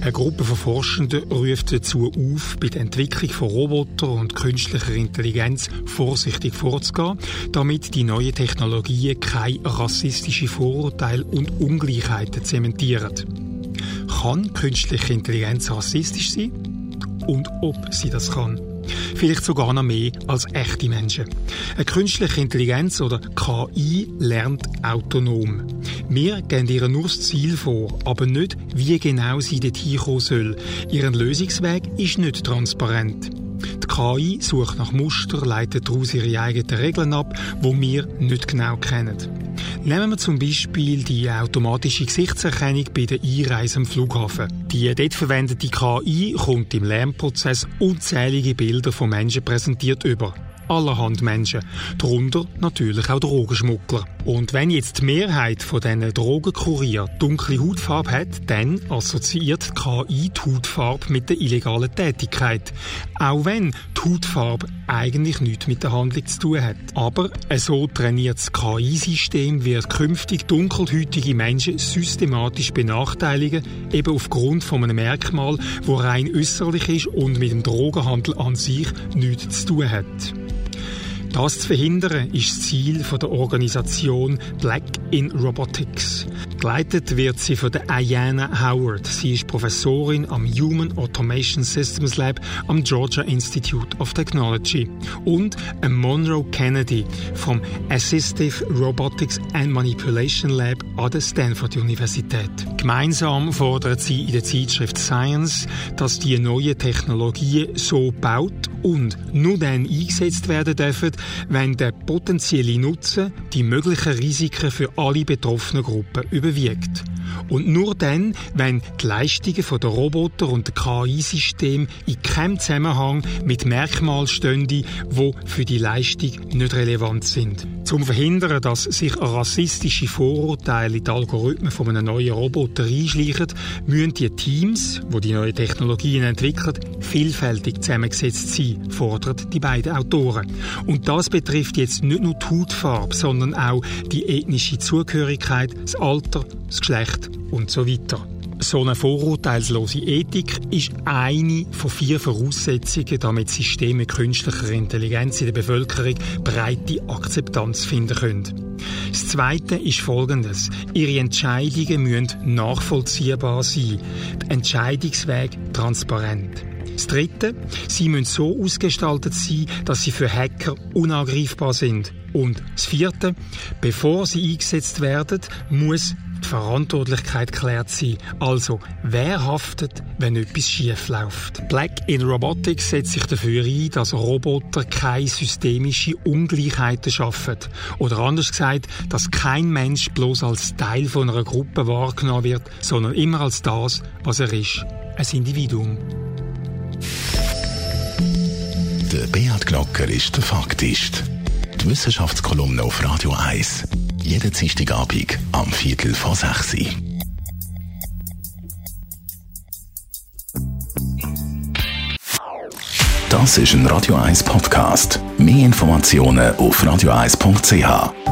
Eine Gruppe von Forschenden ruft dazu auf, bei der Entwicklung von Robotern und künstlicher Intelligenz vorsichtig vorzugehen, damit die neuen Technologien keine rassistischen Vorurteile und Ungleichheiten zementieren. Kann künstliche Intelligenz rassistisch sein? Und ob sie das kann? Vielleicht sogar noch mehr als echte Menschen. Eine künstliche Intelligenz oder KI lernt autonom. Wir geben ihr nur das Ziel vor, aber nicht, wie genau sie dorthin kommen soll. Ihren Lösungsweg ist nicht transparent. Die KI sucht nach Muster, leitet daraus ihre eigenen Regeln ab, die wir nicht genau kennen. Nehmen wir zum Beispiel die automatische Gesichtserkennung bei der Einreise am Flughafen. Die dort verwendete KI kommt im Lernprozess unzählige Bilder von Menschen präsentiert über allerhand Menschen. Darunter natürlich auch Drogenschmuggler. Und wenn jetzt die Mehrheit von diesen Drogenkurier dunkle Hautfarbe hat, dann assoziiert die KI die Hautfarbe mit der illegalen Tätigkeit. Auch wenn die Hautfarbe eigentlich nichts mit der Handlung zu tun hat. Aber ein so trainiertes KI-System wird künftig dunkelhäutige Menschen systematisch benachteiligen, eben aufgrund von einem Merkmal, wo rein äußerlich ist und mit dem Drogenhandel an sich nichts zu tun hat. Das zu verhindern ist das Ziel der Organisation Black in Robotics. Geleitet wird sie von der Ayana Howard. Sie ist Professorin am Human Automation Systems Lab am Georgia Institute of Technology und Monroe Kennedy vom Assistive Robotics and Manipulation Lab an der Stanford Universität. Gemeinsam fordert sie in der Zeitschrift Science, dass die neuen Technologien so baut und nur dann eingesetzt werden dürfen, wenn der potenzielle Nutzen die möglichen Risiken für alle betroffenen Gruppen überwiegt. Und nur dann, wenn die Leistungen der Roboter und der KI-System in keinem Zusammenhang mit Merkmalen stehen, die für die Leistung nicht relevant sind. Zum Verhindern, dass sich rassistische Vorurteile in die Algorithmen von einem neuen Roboter einschleichen, müssen die Teams, die die neuen Technologien entwickeln, vielfältig zusammengesetzt sein, fordern die beiden Autoren. Und das betrifft jetzt nicht nur die Hautfarbe, sondern auch die ethnische Zugehörigkeit, das Alter, das Geschlecht und so weiter. So eine vorurteilslose Ethik ist eine von vier Voraussetzungen, damit Systeme künstlicher Intelligenz in der Bevölkerung breite Akzeptanz finden können. Das Zweite ist folgendes. Ihre Entscheidungen müssen nachvollziehbar sein. Der Entscheidungsweg transparent. Das Dritte, sie müssen so ausgestaltet sein, dass sie für Hacker unangreifbar sind. Und das Vierte, bevor sie eingesetzt werden, muss die Verantwortlichkeit klärt sein. Also, wer haftet, wenn etwas schief läuft? Black in Robotics setzt sich dafür ein, dass Roboter keine systemischen Ungleichheiten schaffen. Oder anders gesagt, dass kein Mensch bloß als Teil von einer Gruppe wahrgenommen wird, sondern immer als das, was er ist. Ein Individuum. Der Beat Glocker ist der Faktist. Die Wissenschaftskolumne auf Radio 1 jeden Dienstagabend am Viertel vor sechs. Das ist ein Radio 1 Podcast. Mehr Informationen auf radio1.ch.